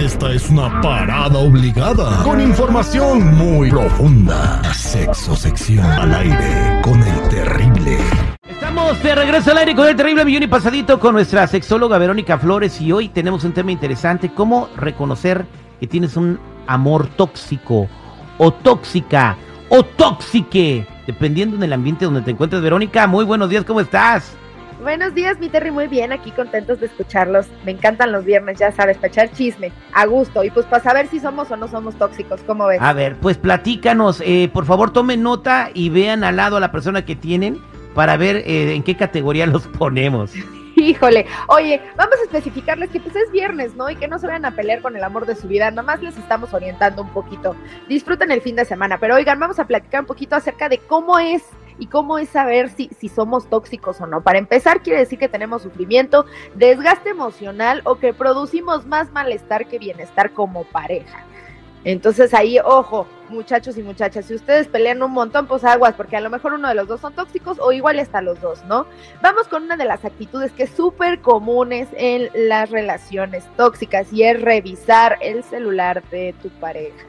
Esta es una parada obligada con información muy profunda. Sexo sección al aire con el terrible. Estamos de regreso al aire con el terrible millón y pasadito con nuestra sexóloga Verónica Flores y hoy tenemos un tema interesante, cómo reconocer que tienes un amor tóxico o tóxica o tóxique, dependiendo del ambiente donde te encuentres. Verónica, muy buenos días, ¿cómo estás? Buenos días, mi Terry, muy bien, aquí contentos de escucharlos. Me encantan los viernes, ya sabes, para echar chisme, a gusto, y pues para saber si somos o no somos tóxicos, ¿cómo ves? A ver, pues platícanos, eh, por favor tomen nota y vean al lado a la persona que tienen para ver eh, en qué categoría los ponemos. Híjole, oye, vamos a especificarles que pues es viernes, ¿no? Y que no se vayan a pelear con el amor de su vida, nomás les estamos orientando un poquito. Disfruten el fin de semana, pero oigan, vamos a platicar un poquito acerca de cómo es y cómo es saber si, si somos tóxicos o no. Para empezar, quiere decir que tenemos sufrimiento, desgaste emocional o que producimos más malestar que bienestar como pareja. Entonces ahí, ojo, muchachos y muchachas, si ustedes pelean un montón, pues aguas, porque a lo mejor uno de los dos son tóxicos o igual está los dos, ¿no? Vamos con una de las actitudes que es súper comunes en las relaciones tóxicas y es revisar el celular de tu pareja.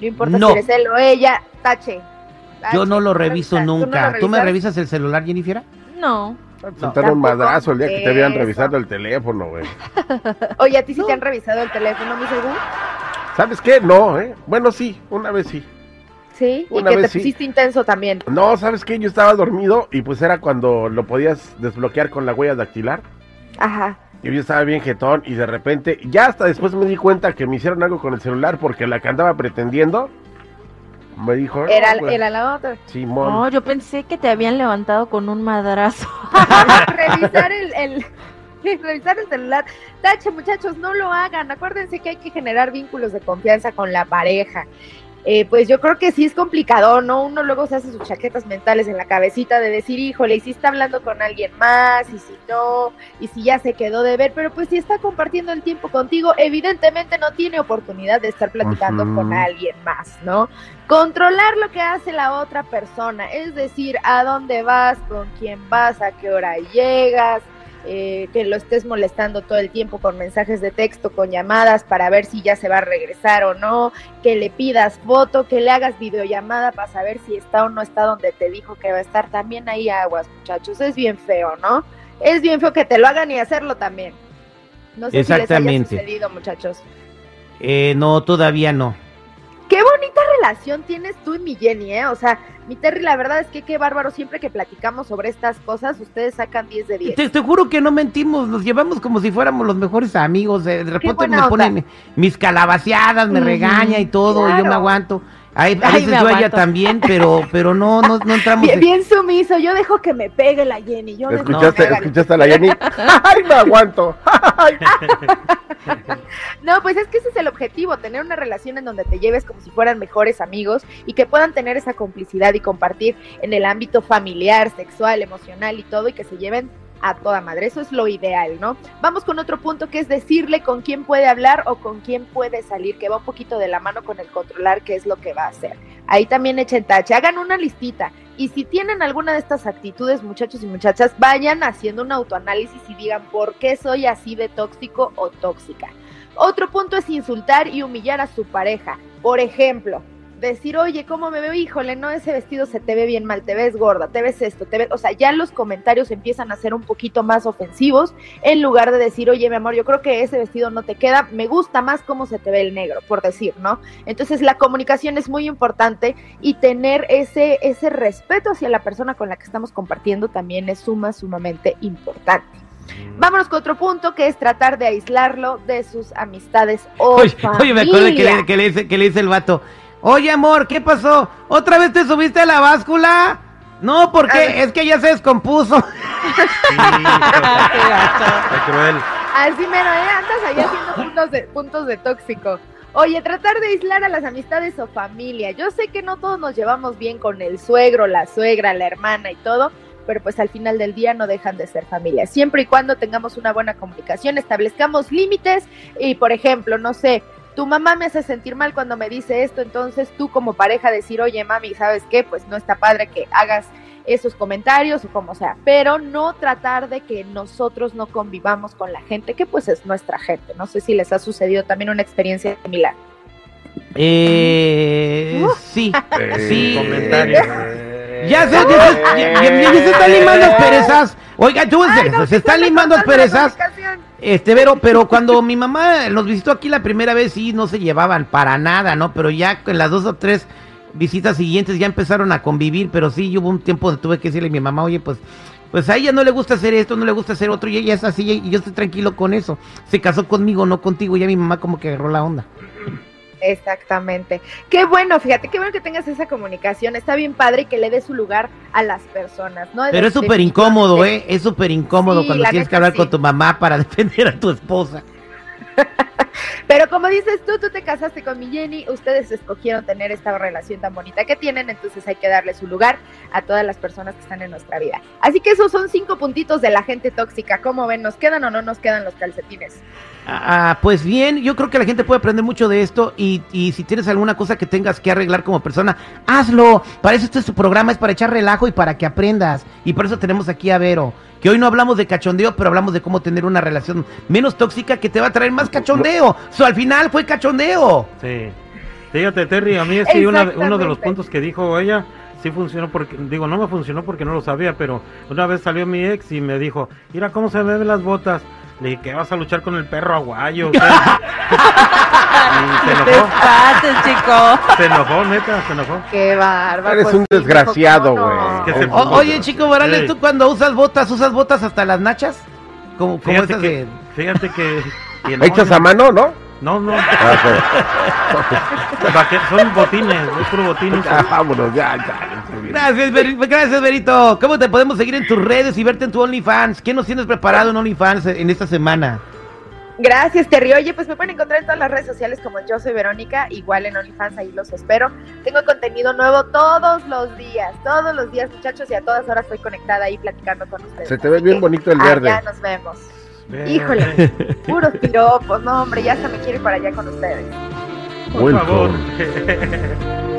No importa si eres él o ella, tache, yo no lo reviso nunca. ¿Tú, me revisas el celular, Jennifer? No. Soltar un madrazo el día que te habían revisado el teléfono, güey. Oye, ¿a ti sí te han revisado el teléfono, mi seguro? ¿Sabes qué? No, ¿eh? Bueno, sí, una vez sí. ¿Sí? Una y que te pusiste intenso también. No, ¿sabes qué? Yo estaba dormido y pues era cuando lo podías desbloquear con la huella dactilar. Ajá. Y yo estaba bien jetón y de repente, ya hasta después me di cuenta que me hicieron algo con el celular porque la que andaba pretendiendo me dijo. Era, era la otra. Simón. No, yo pensé que te habían levantado con un madrazo. revisar el, el, revisar el celular. Tache, muchachos, no lo hagan. Acuérdense que hay que generar vínculos de confianza con la pareja. Eh, pues yo creo que sí es complicado, ¿no? Uno luego se hace sus chaquetas mentales en la cabecita de decir, híjole, y si está hablando con alguien más, y si no, y si ya se quedó de ver, pero pues si está compartiendo el tiempo contigo, evidentemente no tiene oportunidad de estar platicando con alguien más, ¿no? Controlar lo que hace la otra persona, es decir, a dónde vas, con quién vas, a qué hora llegas, eh, que lo estés molestando todo el tiempo con mensajes de texto, con llamadas para ver si ya se va a regresar o no, que le pidas foto, que le hagas videollamada para saber si está o no está donde te dijo que va a estar. También hay aguas, muchachos, es bien feo, ¿no? Es bien feo que te lo hagan y hacerlo también. No sé Exactamente. si les haya sucedido, muchachos. Eh, no, todavía no. Qué bonita relación tienes tú y mi Jenny, ¿eh? O sea, mi Terry, la verdad es que qué bárbaro, siempre que platicamos sobre estas cosas, ustedes sacan 10 de 10. Te, juro que no mentimos, nos llevamos como si fuéramos los mejores amigos. De, repente me ponen mis calabaceadas, me regaña y todo, y yo me aguanto. Hay, a veces yo ella también, pero, pero no, no, no entramos. Bien, bien, sumiso, yo dejo que me pegue la Jenny. Yo ¿Escuchaste, ¿Escuchaste a la Jenny? ¡Ay, me aguanto! no, pues es que ese es el objetivo, tener una relación en donde te lleves como si fueran mejores amigos y que puedan tener esa complicidad y compartir en el ámbito familiar, sexual, emocional y todo y que se lleven a toda madre. Eso es lo ideal, ¿no? Vamos con otro punto que es decirle con quién puede hablar o con quién puede salir, que va un poquito de la mano con el controlar qué es lo que va a hacer. Ahí también echen tache, hagan una listita. Y si tienen alguna de estas actitudes, muchachos y muchachas, vayan haciendo un autoanálisis y digan por qué soy así de tóxico o tóxica. Otro punto es insultar y humillar a su pareja. Por ejemplo, decir, oye, ¿cómo me veo? Híjole, no, ese vestido se te ve bien mal, te ves gorda, te ves esto, te ves, o sea, ya los comentarios empiezan a ser un poquito más ofensivos en lugar de decir, oye, mi amor, yo creo que ese vestido no te queda, me gusta más cómo se te ve el negro, por decir, ¿no? Entonces la comunicación es muy importante y tener ese, ese respeto hacia la persona con la que estamos compartiendo también es suma, sumamente importante. Mm. Vámonos con otro punto que es tratar de aislarlo de sus amistades o oye, Oye, me acuerdo que que le, dice, que le dice el vato, Oye, amor, ¿qué pasó? ¿Otra vez te subiste a la báscula? No, porque es que ya se descompuso. Sí, cruel. Así mero, ¿eh? Andas ahí haciendo puntos de, puntos de tóxico. Oye, tratar de aislar a las amistades o familia. Yo sé que no todos nos llevamos bien con el suegro, la suegra, la hermana y todo, pero pues al final del día no dejan de ser familia. Siempre y cuando tengamos una buena comunicación, establezcamos límites y, por ejemplo, no sé, tu mamá me hace sentir mal cuando me dice esto, entonces tú como pareja decir, oye mami, ¿sabes qué? Pues no está padre que hagas esos comentarios o como sea, pero no tratar de que nosotros no convivamos con la gente, que pues es nuestra gente. No sé si les ha sucedido también una experiencia similar. Eh, sí, Eh, sí. Comentario. Ya se, ya se, ya- ya- ya se están limando las perezas. Oiga, tú, Ay, no, se sí están limando las Este, pero, pero cuando mi mamá nos visitó aquí la primera vez, sí, no se llevaban para nada, ¿no? Pero ya en las dos o tres visitas siguientes ya empezaron a convivir, pero sí, hubo un tiempo donde tuve que decirle a mi mamá, oye, pues, pues a ella no le gusta hacer esto, no le gusta hacer otro, y ella es así, y yo estoy tranquilo con eso. Se casó conmigo, no contigo, y ya mi mamá como que agarró la onda. Exactamente. Qué bueno, fíjate, qué bueno que tengas esa comunicación. Está bien padre y que le dé su lugar a las personas, ¿no? Pero es súper incómodo, ¿eh? Es súper incómodo Sí, cuando tienes que hablar sí. con tu mamá para defender a tu esposa. Pero como dices tú, tú te casaste con mi Jenny, ustedes escogieron tener esta relación tan bonita que tienen, entonces hay que darle su lugar a todas las personas que están en nuestra vida. Así que esos son cinco puntitos de la gente tóxica. ¿Cómo ven? ¿Nos quedan o no nos quedan los calcetines? Ah, pues bien, yo creo que la gente puede aprender mucho de esto y, y si tienes alguna cosa que tengas que arreglar como persona, hazlo. Para eso este es tu programa, es para echar relajo y para que aprendas. Y por eso tenemos aquí a Vero, que hoy no hablamos de cachondeo, pero hablamos de cómo tener una relación menos tóxica que te va a traer más cachondeo. So, al final fue cachondeo. Sí. Fíjate, Terry, a mí sí, una- uno de los puntos que dijo ella, sí funcionó porque, digo, no me funcionó porque no lo sabía, pero una vez salió mi ex y me dijo, mira cómo se me ven las botas. Le dije, ¿qué vas a luchar con el perro aguayo? o qué?" y se enojó, Despates, chico. se enojó, neta, se enojó. Qué bárbaro. Eres pues, un desgraciado, ¿cómo güey. no? Que se- O- oye, chico Morales, Sí. ¿tú cuando usas botas, usas botas hasta las nachas? Como, como Fíjate esas que, de... fíjate que... no, Hechas a mano, ¿no? No, no, Ah, son botines, es puro botines. Ya, vámonos, ya, ya. Gracias, Beri- gracias, Berito. ¿Cómo te podemos seguir en tus redes y verte en tu OnlyFans? ¿Qué nos tienes preparado en OnlyFans en esta semana? Gracias, Terry. Oye, pues me pueden encontrar en todas las redes sociales como yo soy Verónica, igual en OnlyFans, ahí los espero. Tengo contenido nuevo todos los días, todos los días, muchachos, y a todas horas estoy conectada ahí platicando con ustedes. Se te ve bien bonito el verde. nos vemos. Híjole. Puros piropos, no, hombre, ya hasta me quiero ir para allá con ustedes. Por Welcome. favor.